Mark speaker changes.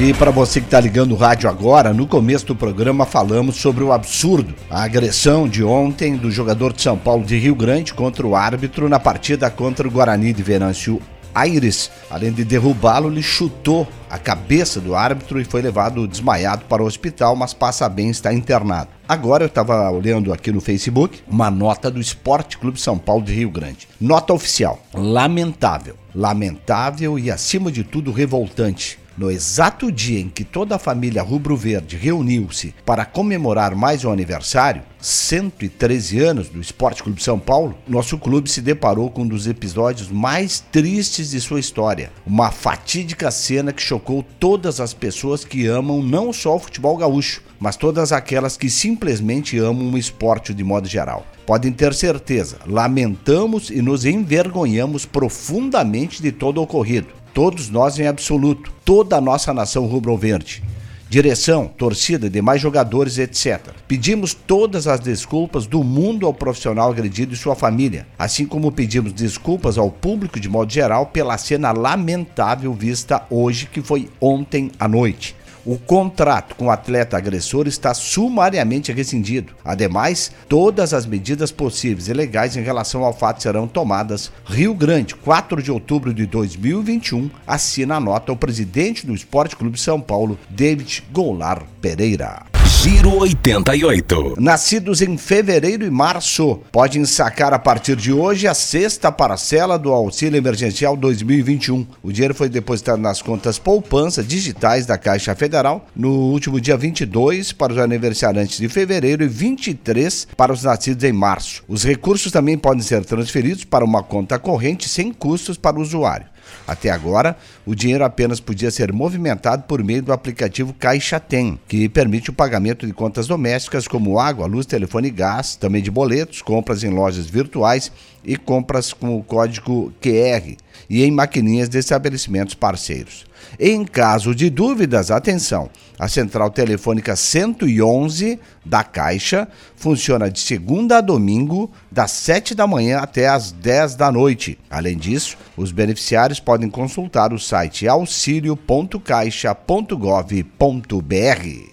Speaker 1: E para você que está ligando o rádio agora, no começo do programa falamos sobre o absurdo, a agressão de ontem do jogador de São Paulo de Rio Grande contra o árbitro na partida contra o Guarani de Venâncio Aires. Além de derrubá-lo, ele chutou a cabeça do árbitro e foi levado desmaiado para o hospital, mas passa bem, está internado. Agora eu estava olhando aqui no Facebook uma nota do Esporte Clube São Paulo de Rio Grande. Nota oficial. Lamentável. Lamentável e, acima de tudo, revoltante no exato dia em que toda a família rubro-verde reuniu-se para comemorar mais um aniversário, 113 anos do Esporte Clube São Paulo, nosso clube se deparou com um dos episódios mais tristes de sua história. Uma fatídica cena que chocou todas as pessoas que amam não só o futebol gaúcho, mas todas aquelas que simplesmente amam o esporte de modo geral. Podem ter certeza, lamentamos e nos envergonhamos profundamente de todo o ocorrido todos nós em absoluto, toda a nossa nação rubro-verde. Direção, torcida, demais jogadores, etc. Pedimos todas as desculpas do mundo ao profissional agredido e sua família, assim como pedimos desculpas ao público de modo geral pela cena lamentável vista hoje, que foi ontem à noite. O contrato com o atleta agressor está sumariamente rescindido. Ademais, todas as medidas possíveis e legais em relação ao fato serão tomadas. Rio Grande, 4 de outubro de 2021, assina a nota o presidente do Esporte Clube São Paulo, David Goulart Pereira.
Speaker 2: Giro 88.
Speaker 1: Nascidos em fevereiro e março podem sacar a partir de hoje a sexta parcela do Auxílio Emergencial 2021. O dinheiro foi depositado nas contas poupança digitais da Caixa Federal no último dia 22 para os aniversariantes de fevereiro e 23 para os nascidos em março. Os recursos também podem ser transferidos para uma conta corrente sem custos para o usuário. Até agora, o dinheiro apenas podia ser movimentado por meio do aplicativo Caixa Tem, que permite o pagamento de contas domésticas como água, luz, telefone e gás, também de boletos, compras em lojas virtuais e compras com o código QR e em maquininhas de estabelecimentos parceiros. Em caso de dúvidas, atenção, a central telefônica 111 da Caixa funciona de segunda a domingo, das 7 da manhã até as 10 da noite. Além disso, os beneficiários podem consultar o site auxilio.caixa.gov.br.